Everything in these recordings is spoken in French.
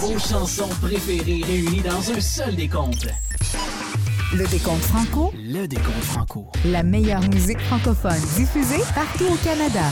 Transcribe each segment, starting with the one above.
Vos chansons préférées réunies dans un seul décompte. Le décompte franco. Le décompte franco. La meilleure musique francophone diffusée partout au Canada.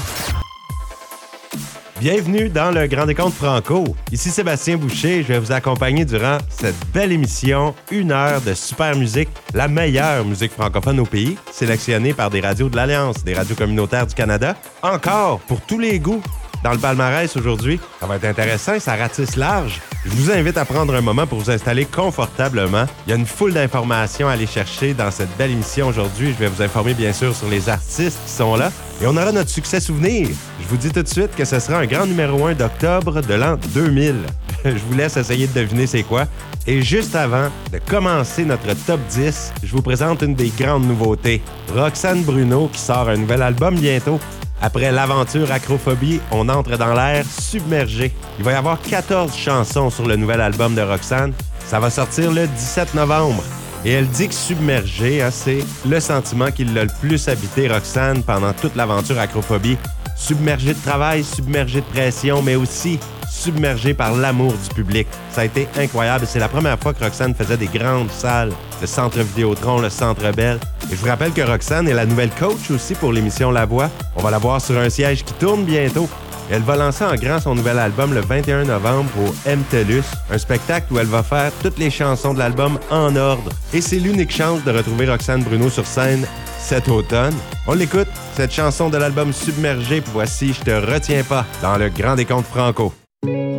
Bienvenue dans le Grand Décompte Franco. Ici Sébastien Boucher, je vais vous accompagner durant cette belle émission, une heure de super musique, la meilleure musique francophone au pays, sélectionnée par des radios de l'Alliance, des radios communautaires du Canada. Encore, pour tous les goûts, dans le palmarès aujourd'hui. Ça va être intéressant, ça ratisse large. Je vous invite à prendre un moment pour vous installer confortablement. Il y a une foule d'informations à aller chercher dans cette belle émission aujourd'hui. Je vais vous informer bien sûr sur les artistes qui sont là. Et on aura notre succès souvenir. Je vous dis tout de suite que ce sera un grand numéro 1 d'octobre de l'an 2000. je vous laisse essayer de deviner c'est quoi. Et juste avant de commencer notre top 10, je vous présente une des grandes nouveautés. Roxane Bruno qui sort un nouvel album bientôt. Après l'aventure Acrophobie, on entre dans l'air submergé. Il va y avoir 14 chansons sur le nouvel album de Roxane. Ça va sortir le 17 novembre. Et elle dit que submergé, hein, c'est le sentiment qui l'a le plus habité Roxane pendant toute l'aventure Acrophobie. Submergé de travail, submergé de pression, mais aussi submergé par l'amour du public. Ça a été incroyable. C'est la première fois que Roxane faisait des grandes salles. Le Centre Vidéotron, le Centre Bell. Et je vous rappelle que Roxane est la nouvelle coach aussi pour l'émission La Voix. On va la voir sur un siège qui tourne bientôt. Elle va lancer en grand son nouvel album le 21 novembre au MTELUS, un spectacle où elle va faire toutes les chansons de l'album en ordre. Et c'est l'unique chance de retrouver Roxane Bruno sur scène cet automne. On l'écoute, cette chanson de l'album Submergé, voici Je te retiens pas dans le Grand Décompte Franco. Je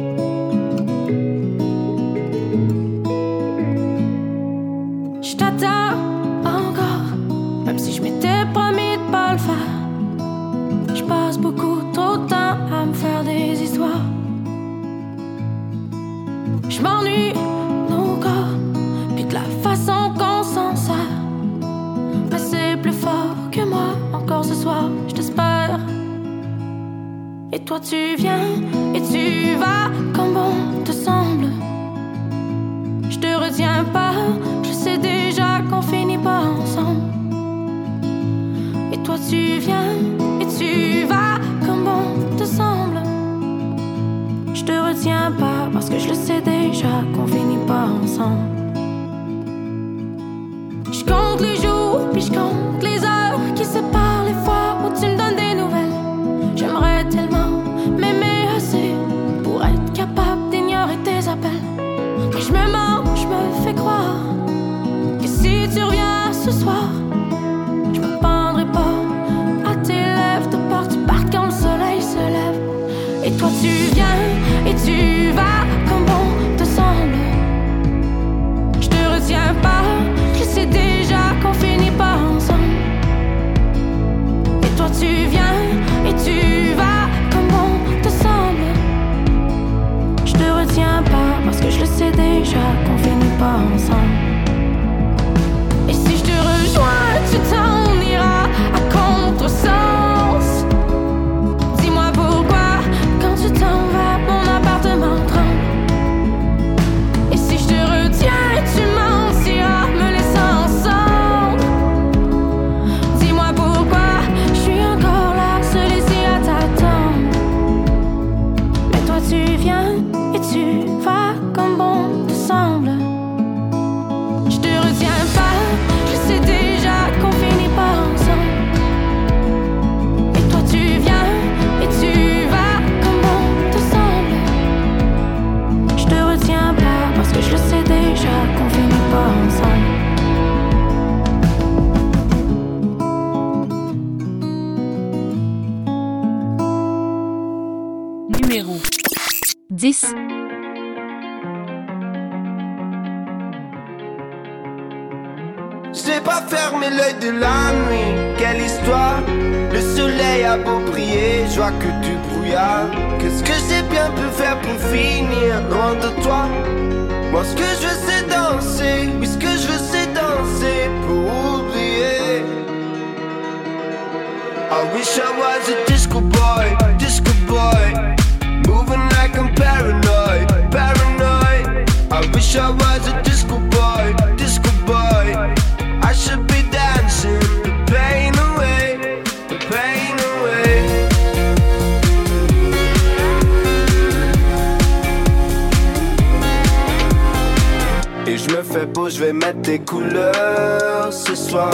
Et je me fais beau, je vais mettre des couleurs ce soir.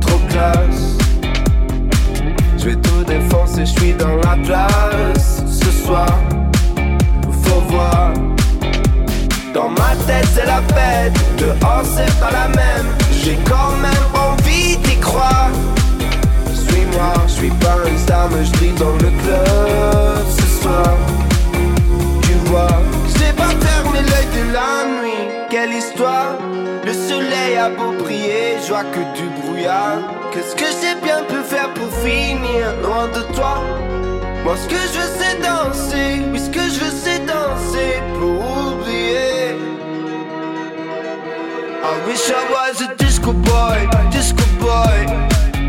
Trop classe. Je vais tout défoncer, je suis dans la place ce soir. Faut voir. Dans ma tête c'est la fête, dehors c'est pas la même. J'ai quand même envie d'y croire. Suis-moi, je suis pas une star, mais je dans le club ce soir. Tu vois, Quelle histoire! Le soleil a beau briller, je vois que du brouillard. Qu'est-ce que j'ai bien pu faire pour finir loin de toi? Moi, ce que je veux, c'est danser. Oui, ce que je veux, c'est danser pour oublier. I wish I was a disco boy, disco boy.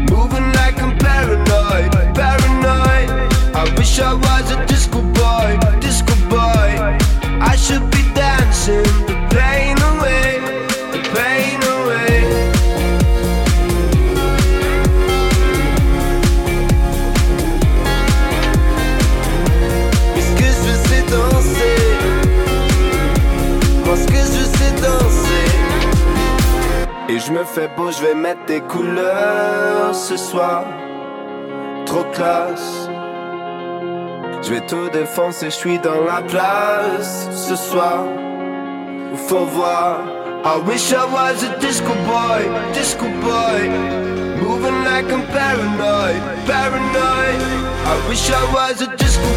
Moving like I'm paranoid, paranoid. I wish I was a disco boy, disco boy. I should be dancing, me fais beau, je vais mettre des couleurs ce soir. Trop classe. Je vais tout défoncer, je suis dans la place ce soir. Faut voir. I wish I was a disco boy, disco boy. Moving like I'm paranoid, paranoid. I wish I was a disco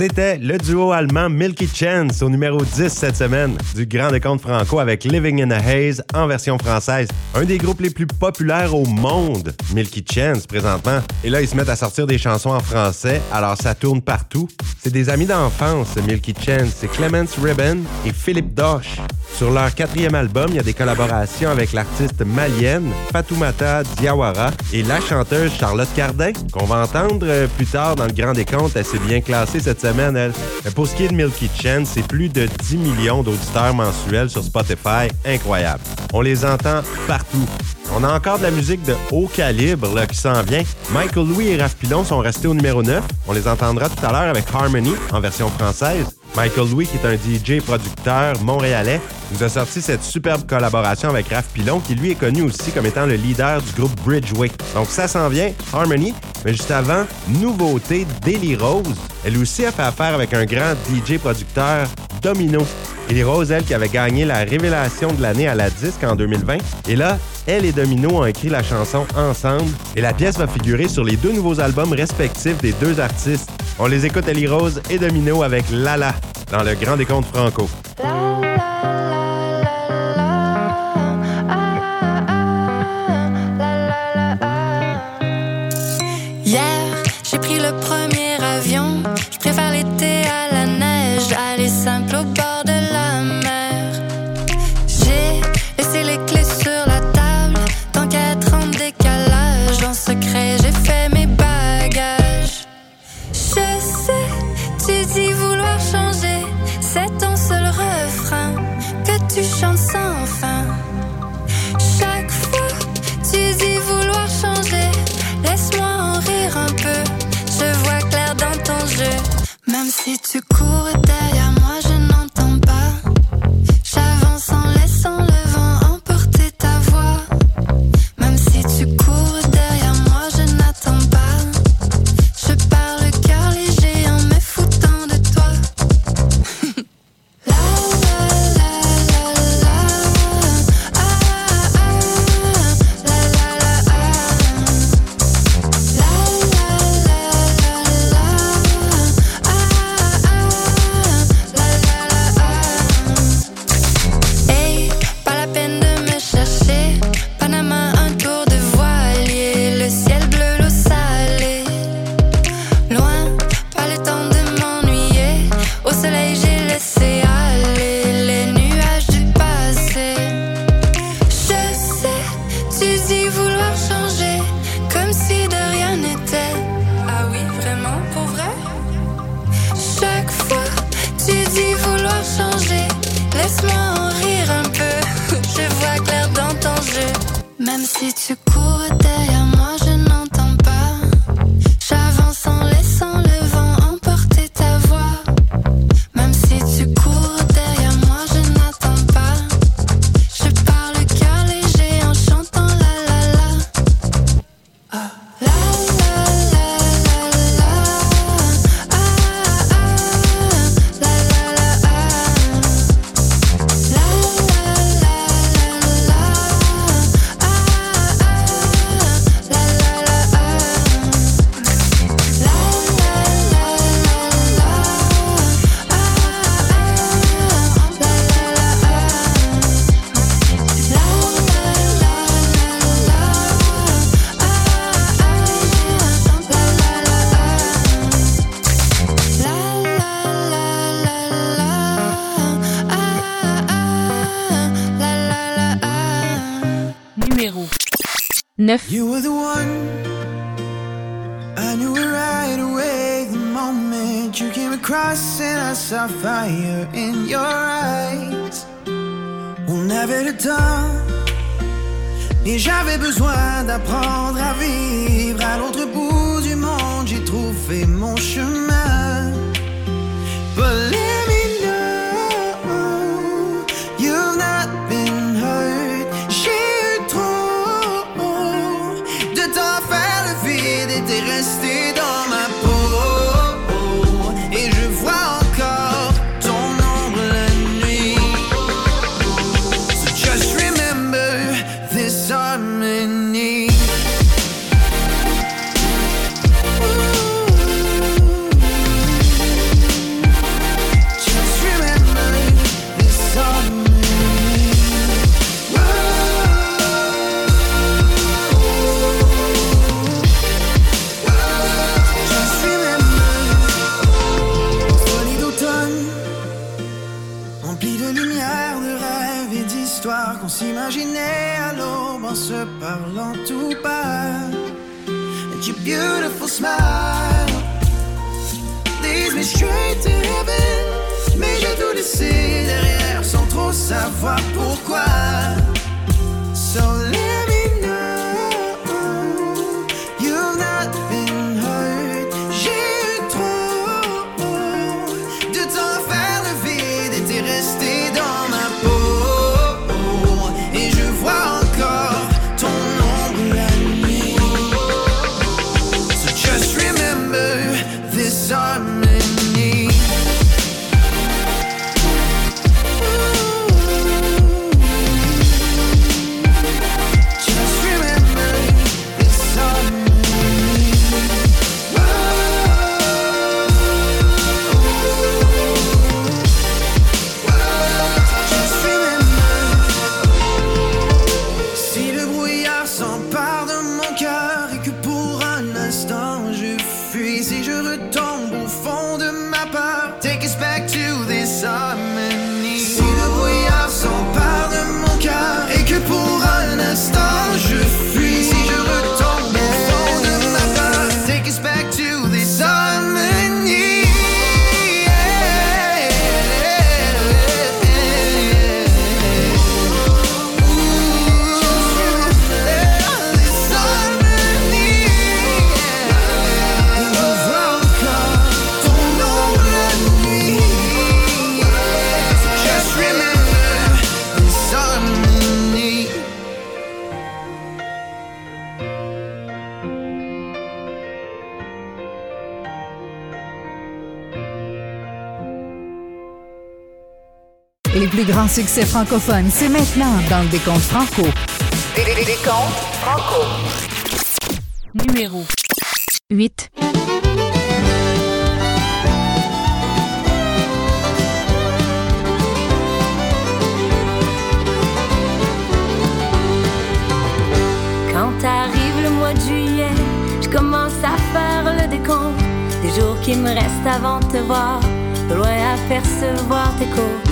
C'était le duo allemand Milky Chance au numéro 10 cette semaine du Grand Décompte Franco avec Living in a Haze en version française. Un des groupes les plus populaires au monde, Milky Chance présentement. Et là, ils se mettent à sortir des chansons en français, alors ça tourne partout. C'est des amis d'enfance, Milky Chance. C'est Clemence Ribbon et Philippe Doche. Sur leur quatrième album, il y a des collaborations avec l'artiste malienne Fatoumata Diawara et la chanteuse Charlotte Cardin, qu'on va entendre euh, plus tard dans le Grand Décompte. Elle s'est bien classée cette semaine, Mais pour ce qui est de Milky Chance, c'est plus de 10 millions d'auditeurs mensuels sur Spotify. Incroyable. On les entend partout. On a encore de la musique de haut calibre qui s'en vient. Michael Louis et Raph Pilon sont restés au numéro 9. On les entendra tout à l'heure avec Harmony en version française. Michael Louis, qui est un DJ producteur montréalais, nous a sorti cette superbe collaboration avec Raph Pilon, qui lui est connu aussi comme étant le leader du groupe Bridgeway. Donc ça s'en vient, Harmony, mais juste avant, nouveauté, Daily Rose. Elle aussi a fait affaire avec un grand DJ producteur, Domino. Ellie Rose, elle, qui avait gagné la révélation de l'année à la disque en 2020. Et là, elle et Domino ont écrit la chanson ensemble. Et la pièce va figurer sur les deux nouveaux albums respectifs des deux artistes. On les écoute Ellie Rose et Domino avec Lala dans le Grand Décompte Franco. pour vrai? Chaque fois, tu dis vouloir changer. Laisse-moi en rire un peu. Je vois clair dans ton jeu. Même si tu Besoin d'apprendre à vivre. succès francophone, c'est maintenant dans le décompte franco. Décompte franco. Numéro 8. Quand arrive le mois de juillet, je commence à faire le décompte des jours qui me restent avant de te voir, de loin apercevoir tes côtes.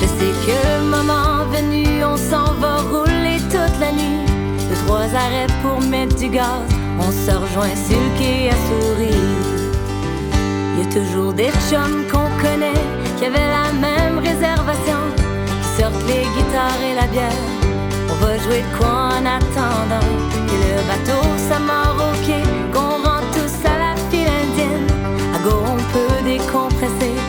Je sais que le moment venu, on s'en va rouler toute la nuit. Deux, trois arrêts pour mettre du gaz, on se rejoint sur le quai à sourire. Y a toujours des chums qu'on connaît qui avaient la même réservation, qui sortent les guitares et la bière. On va jouer quoi en attendant que le bateau s'amarre au qu'on rentre tous à la file indienne. À go, on peut décompresser.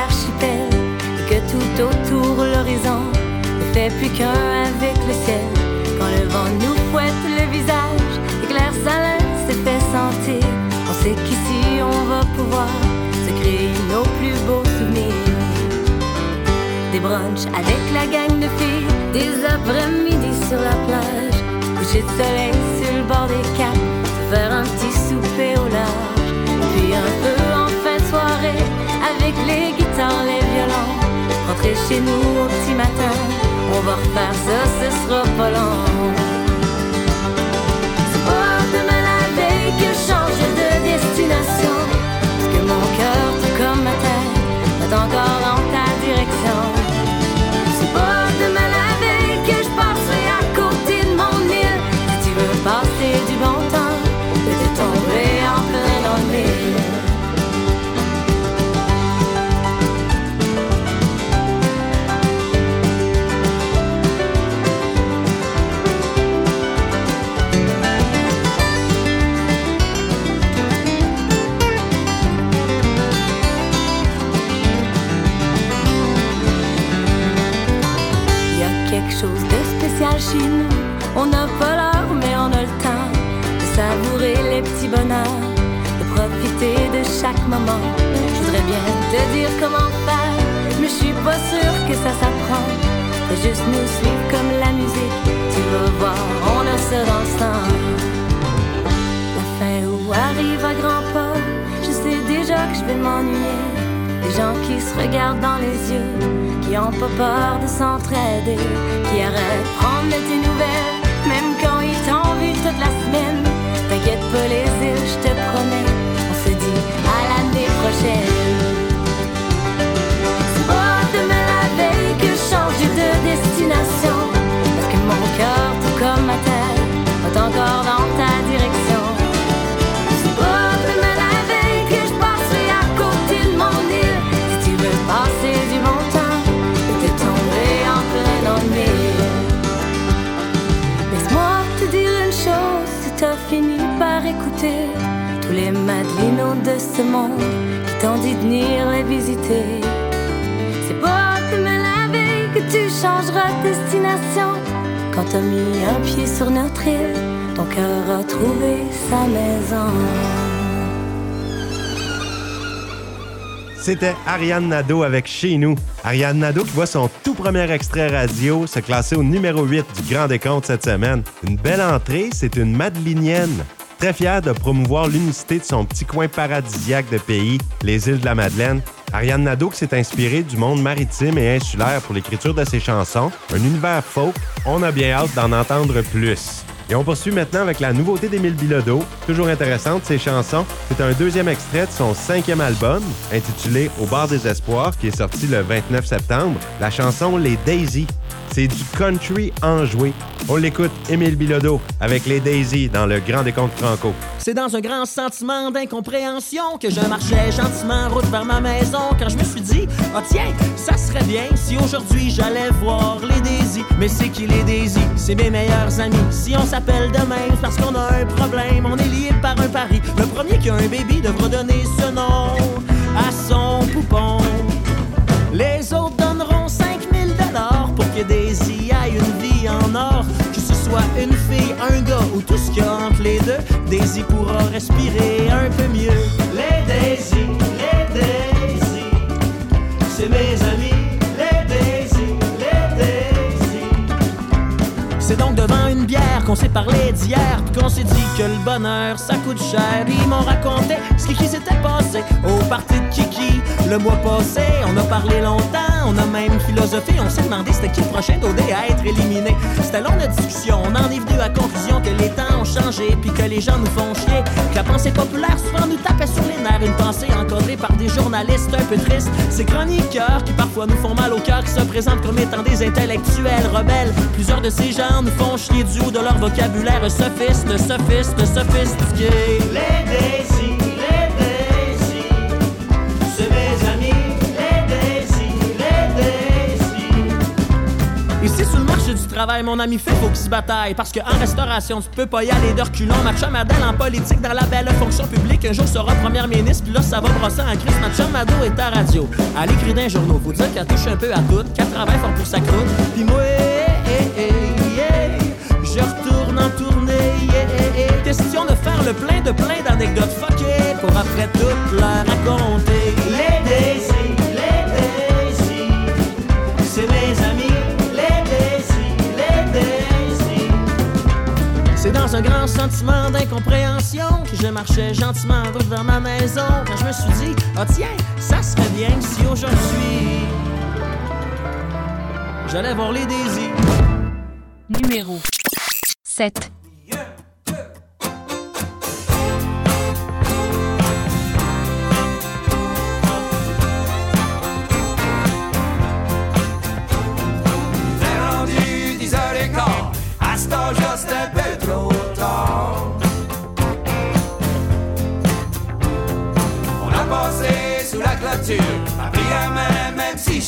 Et que tout autour l'horizon ne fait plus qu'un avec le ciel. Quand le vent nous fouette le visage et que l'air salin s'est fait sentir, on sait qu'ici on va pouvoir se créer nos plus beaux souvenirs. Des brunchs avec la gang de filles, des après-midi sur la plage, coucher de soleil sur le bord des caps, se faire un petit souper au large, puis un peu violons, rentrer chez nous au petit matin, on va refaire ça, ce sera pas long. C'est pas demain la veille que je change de destination, ton cœur a trouvé sa maison. C'était Ariane Nadeau avec Chez nous. Ariane Nadeau qui voit son tout premier extrait radio se classer au numéro 8 du Grand Décompte cette semaine. Une belle entrée, c'est une Madelinienne. Très fière de promouvoir l'unicité de son petit coin paradisiaque de pays, les îles de la Madeleine. Ariane Nadeau s'est inspirée du monde maritime et insulaire pour l'écriture de ses chansons, un univers folk, on a bien hâte d'en entendre plus. Et on poursuit maintenant avec la nouveauté d'Émile Bilodeau. Toujours intéressante, ses chansons. C'est un deuxième extrait de son cinquième album, intitulé Au bar des espoirs, qui est sorti le 29 septembre. La chanson Les Daisy. C'est du country enjoué. On l'écoute, Émile Bilodeau, avec Les Daisy dans le Grand Décompte Franco. C'est dans un grand sentiment d'incompréhension que je marchais gentiment route vers ma maison quand je me suis dit Ah tiens, ça serait bien si aujourd'hui j'allais voir les Daisy. Mais c'est qui les Daisy? C'est mes meilleurs amis. Si on s'appelle demain c'est parce qu'on a un problème, on est lié par un pari. Le premier qui a un baby devra donner ce nom à son poupon. Les autres donneront 5000 dollars que Daisy aille une vie en or. Que ce soit une fille, un gars ou tout ce qu'il y a entre les deux, Daisy pourra respirer un peu mieux. Les Daisy, les Daisy, c'est mes amis. Les Daisy, les Daisy. C'est donc devant une bière qu'on s'est parlé d'hier, qu'on s'est dit que le bonheur ça coûte cher. Ils m'ont raconté ce qui, s'était passé au party de Kiki. Le mois passé, on a parlé longtemps, on a même philosophé, on s'est demandé c'était qui le prochain d'OD à être éliminé. C'était long notre discussion, on en est venu à la conclusion que les temps ont changé, puis que les gens nous font chier. Que la pensée populaire souvent nous tapait sur les nerfs, une pensée encodée par des journalistes un peu tristes. Ces chroniqueurs qui parfois nous font mal au cœur, qui se présentent comme étant des intellectuels rebelles. Plusieurs de ces gens nous font chier du haut de leur vocabulaire sophiste, sophiste, sophistiqué. Les Daisy, mon ami fait faut qu'il se bataille. Parce qu'en restauration, tu peux pas y aller de reculons. Ma chum en politique dans la belle fonction publique. Un jour sera première ministre, puis là, ça va brosser en crise. Ma chum est à radio. Elle écrit dans les journaux. Faut dire qu'elle touche un peu à tout, qu'elle travaille fort pour sa croûte. Puis moi, eh, eh, yeah, je retourne en tournée. eh, eh. Question de faire le plein de plein d'anecdotes fuckées pour après tout leur raconter. Les Daisy, dans un grand sentiment d'incompréhension que je marchais gentiment en route vers ma maison. Quand je me suis dit, ah tiens, ça serait bien si aujourd'hui j'allais voir les Daisy. Numéro 7. T'es la clôture, m'a pris la même si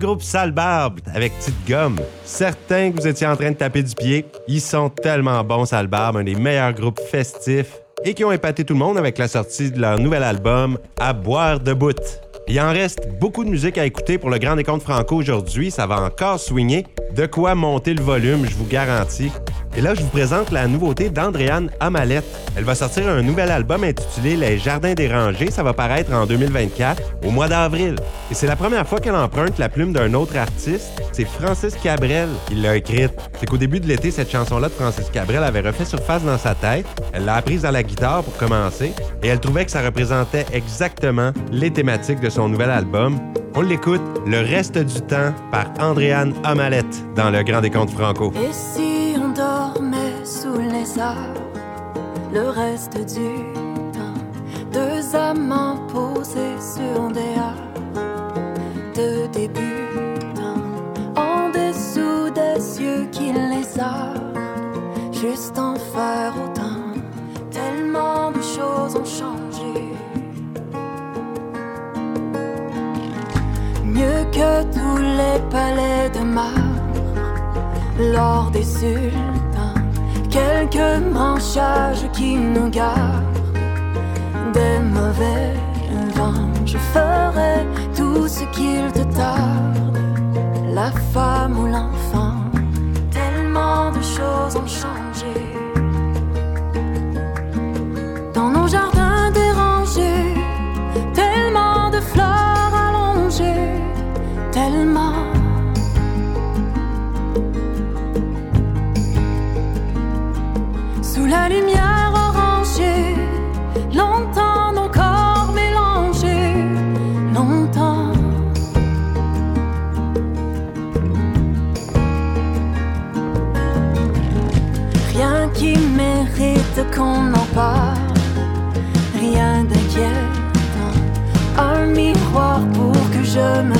groupe Sale Barbe avec Petite Gomme. Certains que vous étiez en train de taper du pied. Ils sont tellement bons, Sale Barbe, un des meilleurs groupes festifs et qui ont épaté tout le monde avec la sortie de leur nouvel album À boire de bout. Il en reste beaucoup de musique à écouter pour le Grand Décompte Franco aujourd'hui. Ça va encore swinger. De quoi monter le volume, je vous garantis. Et là, je vous présente la nouveauté d'Andréane Amalette. Elle va sortir un nouvel album intitulé Les Jardins dérangés. Ça va paraître en 2024, au mois d'avril. Et c'est la première fois qu'elle emprunte la plume d'un autre artiste. C'est Francis Cabrel qui l'a écrite. C'est qu'au début de l'été, cette chanson-là de Francis Cabrel avait refait surface dans sa tête. Elle l'a apprise à la guitare pour commencer. Et elle trouvait que ça représentait exactement les thématiques de son nouvel album. On l'écoute le reste du temps par Andréane Amalette dans le Grand Décompte Franco s'endormait sous les arbres le reste du temps. Deux amants posés sur des arbres de débutants en dessous des cieux qui les juste en faire autant. Tellement de choses ont changé. Mieux que tous les palais de Mars lors des sultans, quelques branchages qui nous gardent des mauvais vents. Je ferai tout ce qu'il te tarde, la femme ou l'enfant, tellement de choses en. je me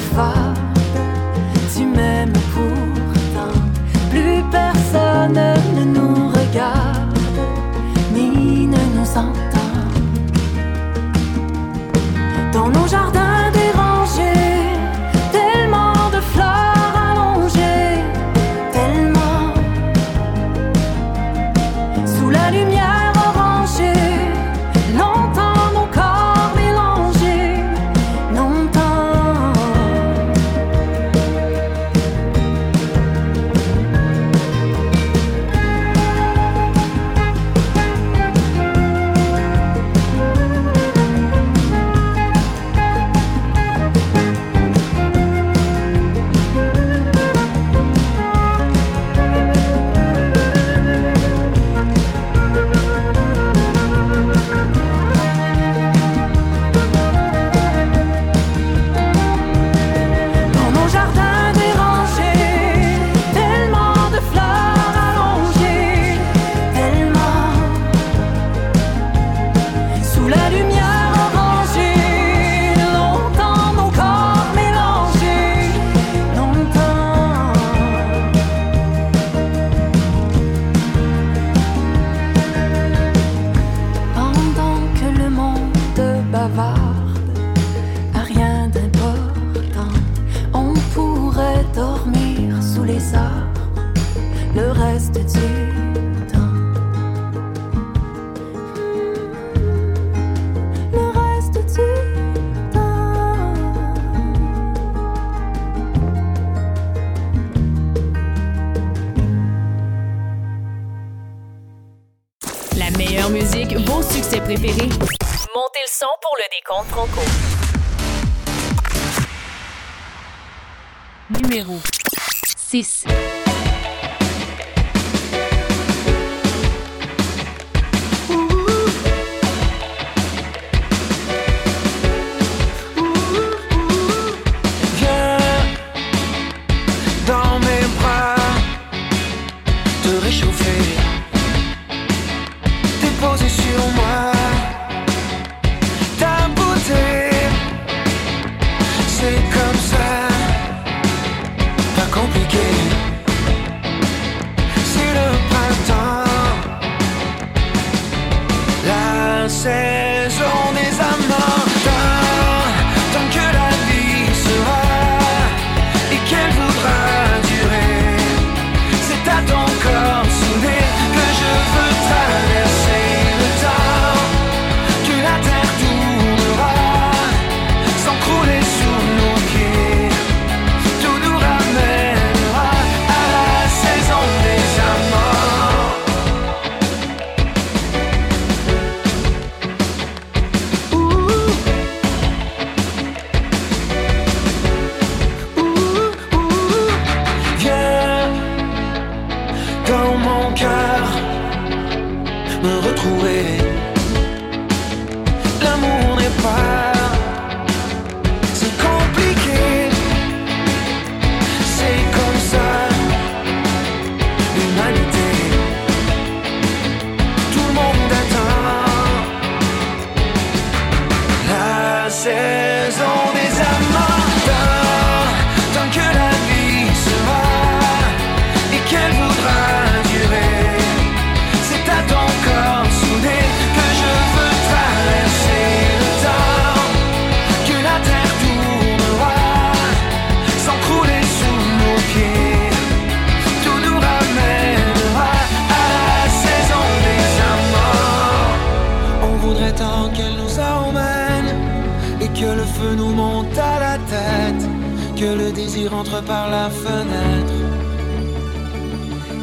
que le désir entre par la fenêtre.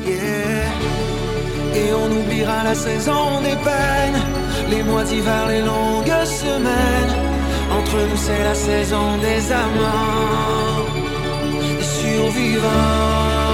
Yeah. Et on oubliera la saison des peines, les mois d'hiver, les longues semaines. Entre nous, c'est la saison des amants, survivants.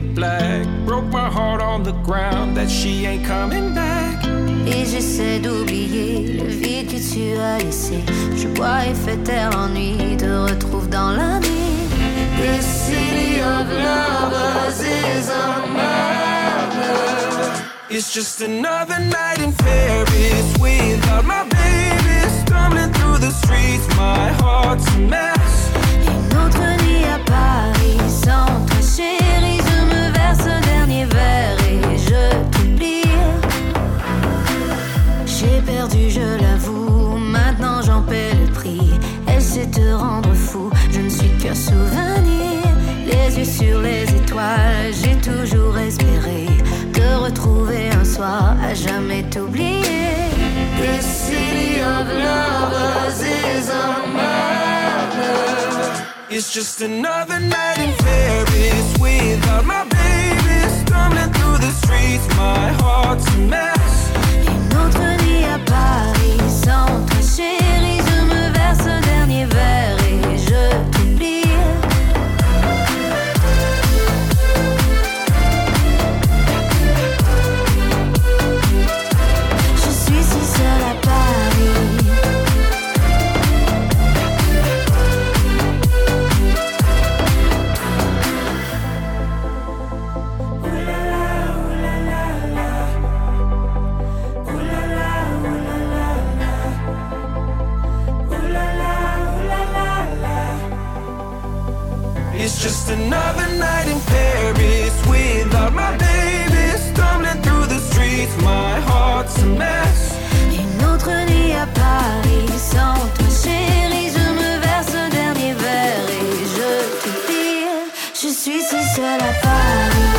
Black. Broke my heart on the ground that she ain't coming back. Et j'essaie d'oublier le vide que tu as laissé. Je bois et fais taire l'ennui, te retrouve dans la nuit. This city of lovers is a murder. It's just another night in Paris without my baby. Stumbling through the streets, my heart's a mess. Une autre nuit à Paris sans toi, chérie. Je l'avoue. Maintenant j'en paie le prix. Elle sait te rendre fou. Je ne suis qu'un souvenir. Les yeux sur les étoiles. J'ai toujours espéré te retrouver un soir. À jamais t'oublier. This city of lovers is a murder. It's just another night in Paris without my baby. Stumbling through the streets, my heart's a mess. À Paris sans toi, chérie. Je me verse un dernier verre just another night in Paris without my baby. Stumbling through the streets, my heart's a mess. Une autre nuit à Paris sans toi, chérie. Je me verse un dernier verre et je t'oublie. Je suis si seule à Paris.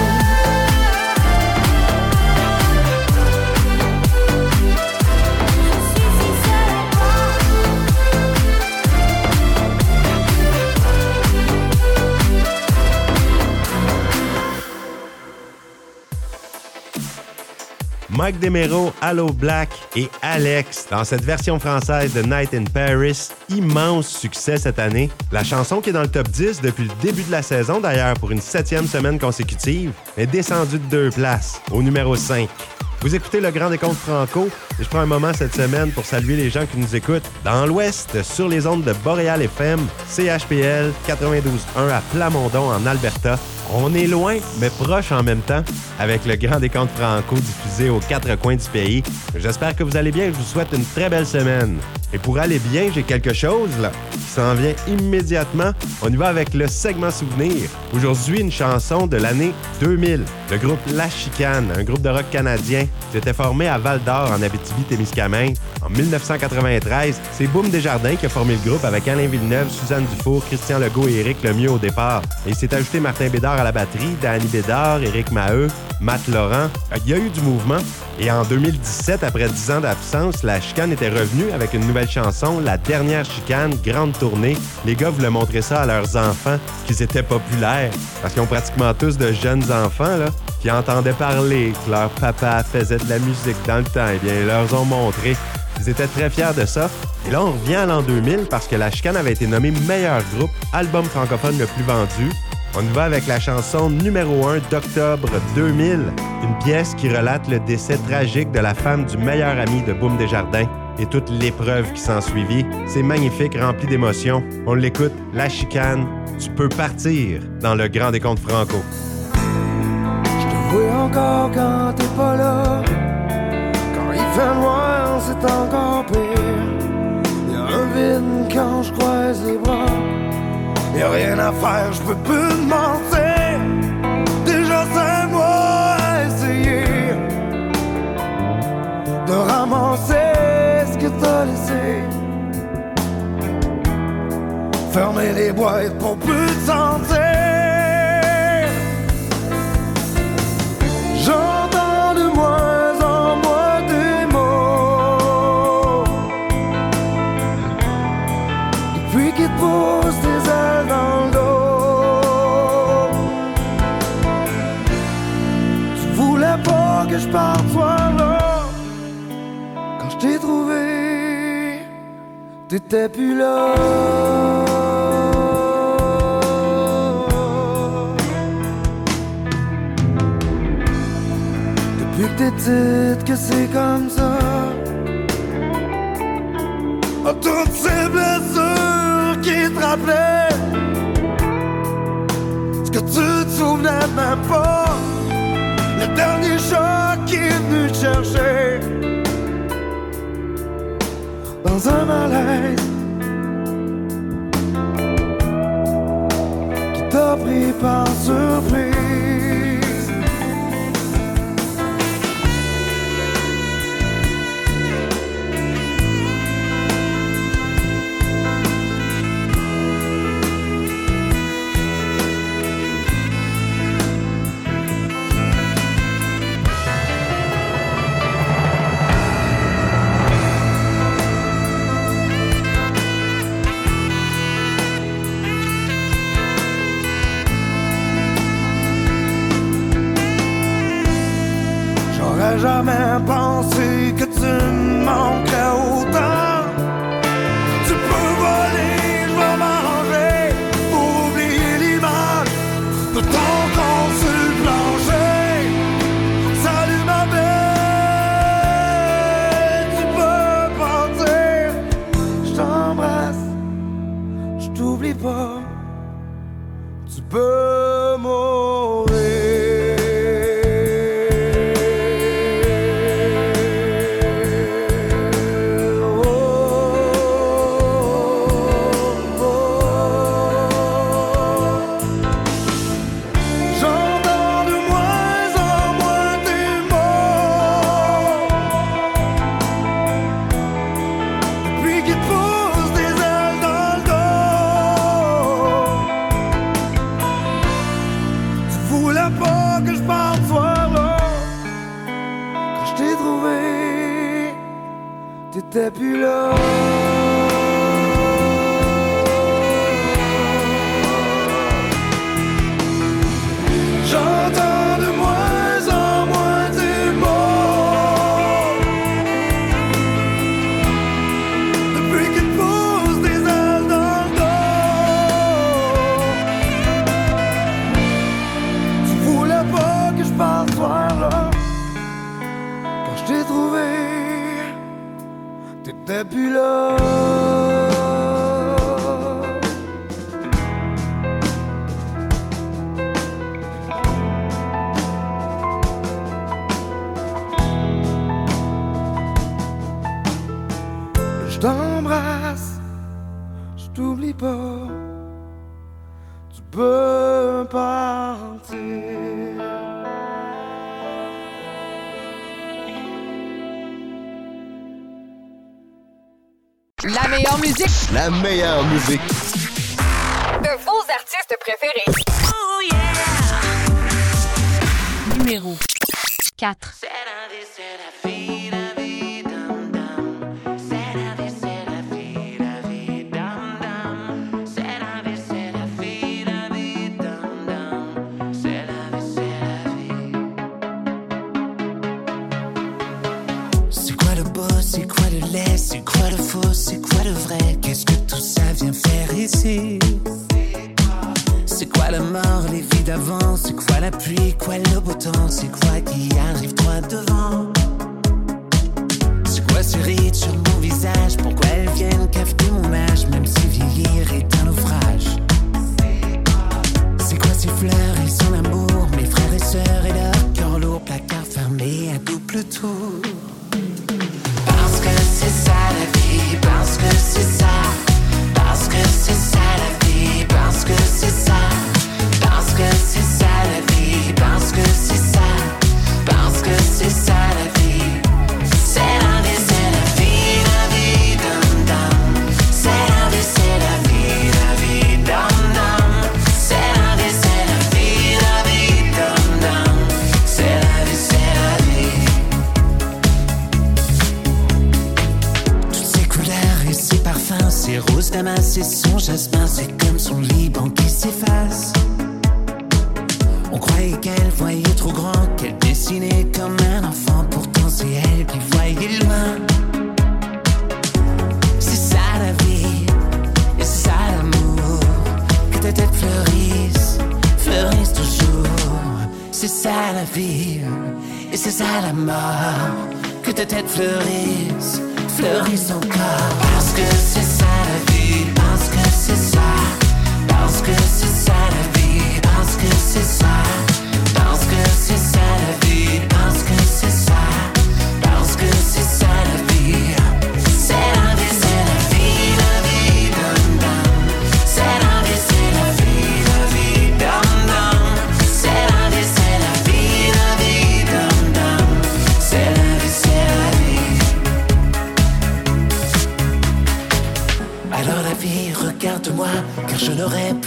Mike Demero, Allo Black et Alex dans cette version française de Night in Paris. Immense succès cette année. La chanson qui est dans le top 10 depuis le début de la saison d'ailleurs pour une septième semaine consécutive est descendue de deux places au numéro 5. Vous écoutez le Grand Décompte Franco et je prends un moment cette semaine pour saluer les gens qui nous écoutent dans l'Ouest sur les ondes de Boréal FM, CHPL 92.1 à Plamondon en Alberta. On est loin, mais proche en même temps, avec le Grand Décompte Franco diffusé aux quatre coins du pays. J'espère que vous allez bien et je vous souhaite une très belle semaine. Et pour aller bien, j'ai quelque chose là qui s'en vient immédiatement. On y va avec le segment souvenir. Aujourd'hui, une chanson de l'année 2000. Le groupe La Chicane, un groupe de rock canadien s'était formé à Val d'Or en Abitibi-Témiscamingue en 1993. C'est Boom Desjardins qui a formé le groupe avec Alain Villeneuve, Suzanne Dufour, Christian Legault et Éric Lemieux au départ. Et il s'est ajouté Martin Bédard à la batterie, Danny Bédard, Éric Maheu, Matt Laurent. Il y a eu du mouvement. Et en 2017, après 10 ans d'absence, la chicane était revenue avec une nouvelle chanson, La dernière chicane, grande tournée. Les gars voulaient montrer ça à leurs enfants, qu'ils étaient populaires. Parce qu'ils ont pratiquement tous de jeunes enfants, là, qui entendaient parler que leur papa faisait de la musique dans le temps. Eh bien, ils leur ont montré. Ils étaient très fiers de ça. Et là, on revient à l'an 2000 parce que la chicane avait été nommée meilleur groupe, album francophone le plus vendu. On y va avec la chanson numéro 1 d'octobre 2000, une pièce qui relate le décès tragique de la femme du meilleur ami de Boum Desjardins et toute l'épreuve qui s'en suivit. C'est magnifique, rempli d'émotions. On l'écoute, La Chicane, tu peux partir dans le Grand Décompte Franco. Oui, encore quand t'es pas là. Quand il fait noir, c'est encore pire. Y'a un vide quand je croise les bras. Y'a rien à faire, je peux plus te mentir. Déjà cinq mois à essayer de ramasser ce que t'as laissé. Fermer les boîtes pour plus te sentir. Je soir là Quand je t'ai trouvé T'étais plus là. Depuis que t'es que c'est comme ça. À toutes ces blessures qui te rappelaient? Ce que tu te souvenais même pas? Le dernier est venu te chercher. Dans un malaise Qui t'a pris par surprise T'étais plus La meilleure c'est quoi la pluie, quoi le beau temps, c'est quoi qui arrive droit devant? C'est quoi ce rite sur mon visage, pourquoi elles viennent cafeter mon âge, même si vieillir est un naufrage? C'est quoi ces fleurs? Et son amour, mes frères et sœurs et leur cœur lourd, placard fermé à double tour. Parce que c'est ça la vie, parce que c'est ça, parce que c'est ça la vie, parce que c'est ça, parce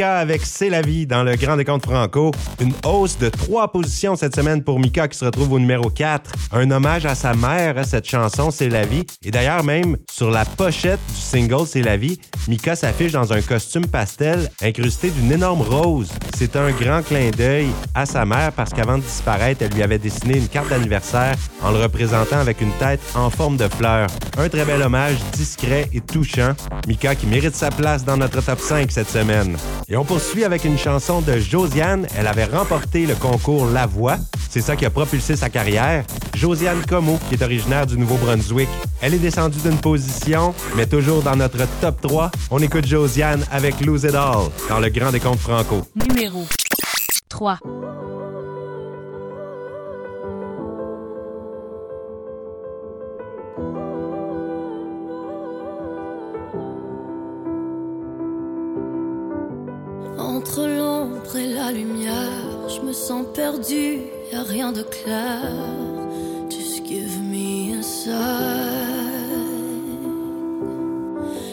Mika avec C'est la vie dans le Grand Décompte Franco. Une hausse de trois positions cette semaine pour Mika qui se retrouve au numéro 4. Un hommage à sa mère, à cette chanson C'est la vie. Et d'ailleurs, même sur la pochette du single C'est la vie, Mika s'affiche dans un costume pastel incrusté d'une énorme rose. C'est un grand clin d'œil à sa mère parce qu'avant de disparaître, elle lui avait dessiné une carte d'anniversaire en le représentant avec une tête en forme de fleur. Un très bel hommage discret et touchant. Mika qui mérite sa place dans notre top 5 cette semaine. Et on poursuit avec une chanson de Josiane. Elle avait remporté le concours La Voix. C'est ça qui a propulsé sa carrière. Josiane Como, qui est originaire du Nouveau-Brunswick. Elle est descendue d'une position, mais toujours dans notre top 3. On écoute Josiane avec Lose It All dans le Grand Décompte Franco. Numéro 3. Me sens perdu, y a rien de clair. Just give me a sign.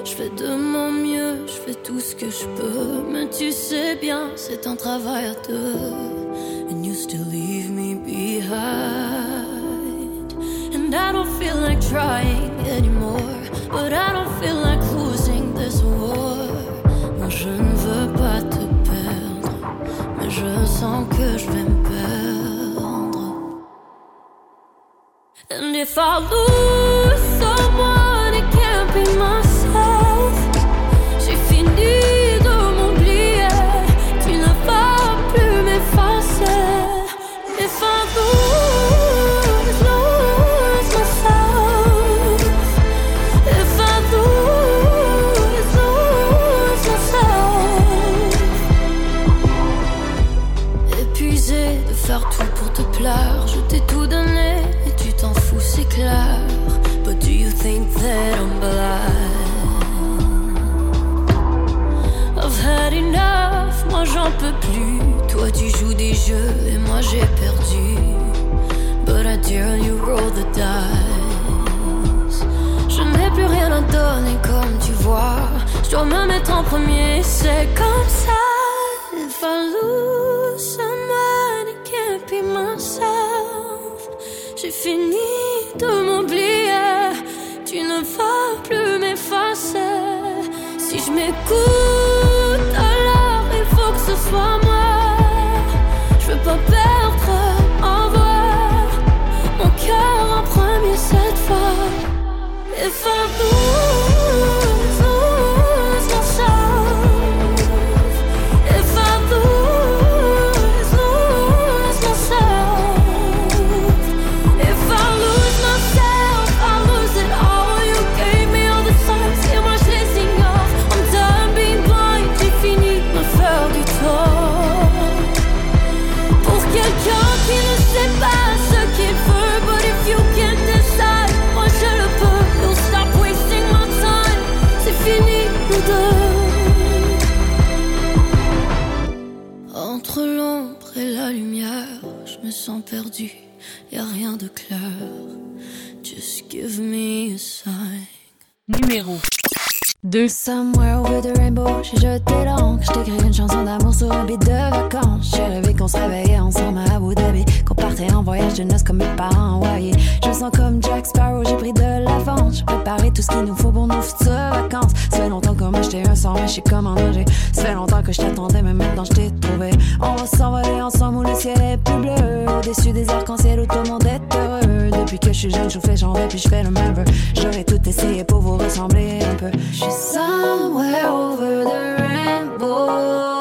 Je fais de mon mieux, je fais tout ce que je peux, mais tu sais bien, c'est un travail à deux. And you still leave me behind. And I don't feel like trying anymore, but I don't feel like sens que je vais me perdre. And if I lose faire tout pour te plaire. Je t'ai tout donné et tu t'en fous, c'est clair. But do you think that I'm blind? I've had enough, moi j'en peux plus. Toi tu joues des jeux et moi j'ai perdu. But I dare you roll the dice. Je n'ai plus rien à donner comme tu vois. Je dois me mettre en premier, c'est comme ça. Il fini de m'oublier. Tu ne vas plus m'effacer. Si je m'écoute, 2. Somewhere over the rainbow, j'ai jeté l'encre. J't'écris une chanson d'amour sur un beat de vacances. J'ai rêvé qu'on se réveillait ensemble à Abu Dhabi. Qu'on partait en voyage de noces comme mes parents envoyés. Je sens comme Jack Sparrow, j'ai pris de l'avance. J'ai préparé tout ce qu'il nous faut pour nos futures vacances. Ça fait longtemps qu'on m'a acheté un sort, mais je sais comment nager. Ça fait longtemps que je t'attendais, mais maintenant je t'ai trouvé. On va s'envoler ensemble où le ciel est plus bleu. Au-dessus des arcs-en-ciel où tout le monde est heureux. Depuis que je suis jeune, je fais j'en vais, puis je fais le même. J'aurais tout essayé pour vous ressembler un peu. Somewhere over the rainbow.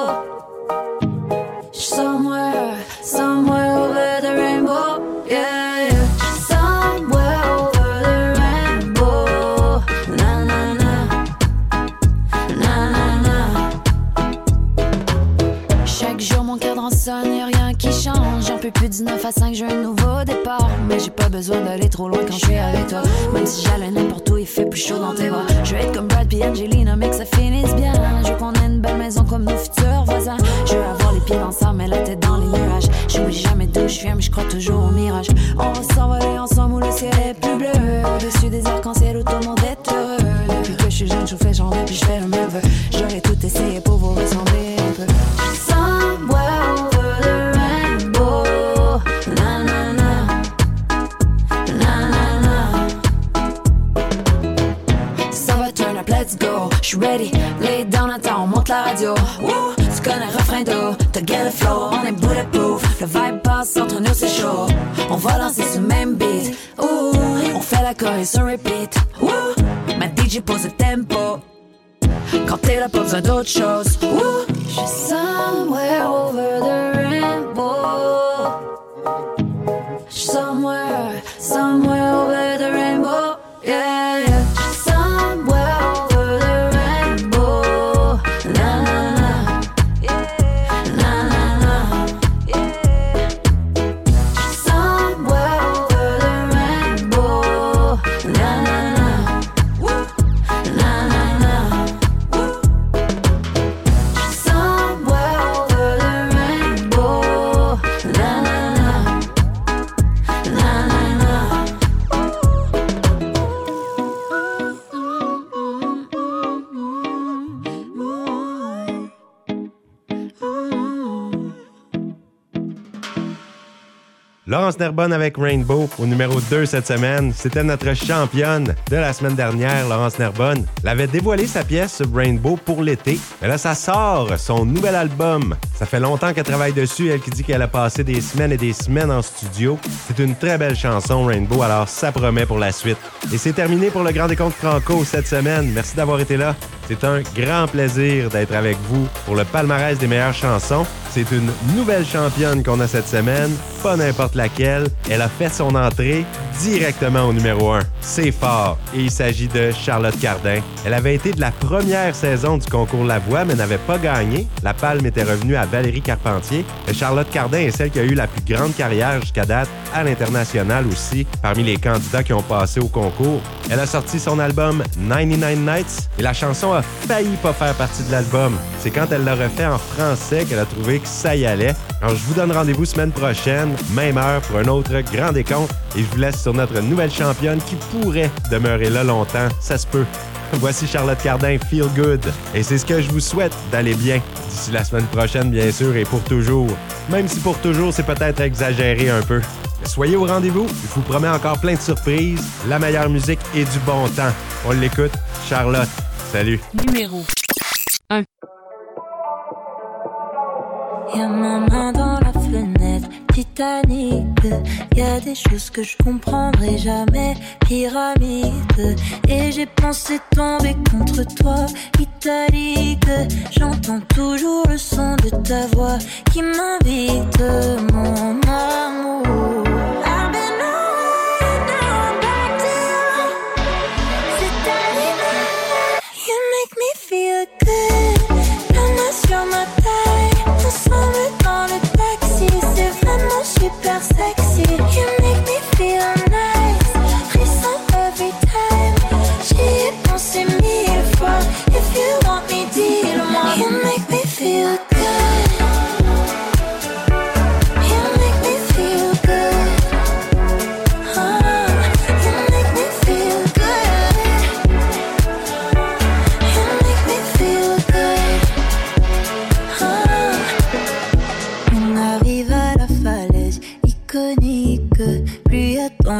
Peux plus du 9 à 5, j'ai un nouveau départ. Mais j'ai pas besoin d'aller trop loin quand je suis avec toi. Même si j'allais n'importe où, il fait plus chaud dans tes bras. Je veux être comme Brad puis Angelina, mais que ça finisse bien. Je veux qu'on ait une belle maison comme nos futurs voisins. Je veux avoir les pieds dans sable, mais la tête dans les nuages. J'oublie jamais d'où je viens, mais je crois toujours au mirage. On va s'envoler ensemble où le ciel est plus bleu. Au-dessus des arcs-en-ciel où tout le monde est heureux. Depuis que je suis jeune, je fais j'en vais, puis je fais le même. J'aurais tout essayé pour vous ressembler un peu. Go. J'suis ready, lay down, attends, on monte la radio. Woo, tu connais le refrain d'eau, t'as get le flow, on est bulletproof. Le vibe passe entre nous, c'est chaud. On va sur le même beat. Ouh, on fait la chorus sur repeat. Woo, ma DJ pose le tempo. Quand t'es là, pas besoin d'autre chose. Woo, j'suis somewhere over the rainbow. Somewhere, somewhere over the rainbow. Yeah, Nerbonne avec Rainbow au numéro 2 cette semaine. C'était notre championne de la semaine dernière, Laurence Nerbonne. Elle avait dévoilé sa pièce Rainbow pour l'été. Mais là, ça sort, son nouvel album. Ça fait longtemps qu'elle travaille dessus. Elle qui dit qu'elle a passé des semaines et des semaines en studio. C'est une très belle chanson, Rainbow, alors ça promet pour la suite. Et c'est terminé pour le Grand Décompte Franco cette semaine. Merci d'avoir été là. C'est un grand plaisir d'être avec vous pour le palmarès des meilleures chansons. C'est une nouvelle championne qu'on a cette semaine, pas n'importe laquelle. Elle a fait son entrée directement au numéro 1. C'est fort. Et il s'agit de Charlotte Cardin. Elle avait été de la première saison du concours La Voix, mais n'avait pas gagné. La palme était revenue à Valérie Carpentier. Et Charlotte Cardin est celle qui a eu la plus grande carrière jusqu'à date à l'international aussi, parmi les candidats qui ont passé au concours. Elle a sorti son album 99 Nights et la chanson a failli pas faire partie de l'album. C'est quand elle l'a refait en français qu'elle a trouvé que ça y allait. Alors je vous donne rendez-vous semaine prochaine, même heure pour un autre grand décompte et je vous laisse sur notre nouvelle championne qui pourrait demeurer là longtemps, ça se peut. Voici Charlotte Cardin, Feel Good. Et c'est ce que je vous souhaite d'aller bien d'ici la semaine prochaine, bien sûr, et pour toujours. Même si pour toujours, c'est peut-être exagéré un peu. Mais soyez au rendez-vous, je vous promets encore plein de surprises, la meilleure musique et du bon temps. On l'écoute, Charlotte. Salut. Numéro 1. Y'a ma main dans la fenêtre, Titanic. Y a des choses que je comprendrai jamais, pyramide. Et j'ai pensé tomber contre toi, italique. J'entends toujours le son de ta voix qui m'invite, mon amour.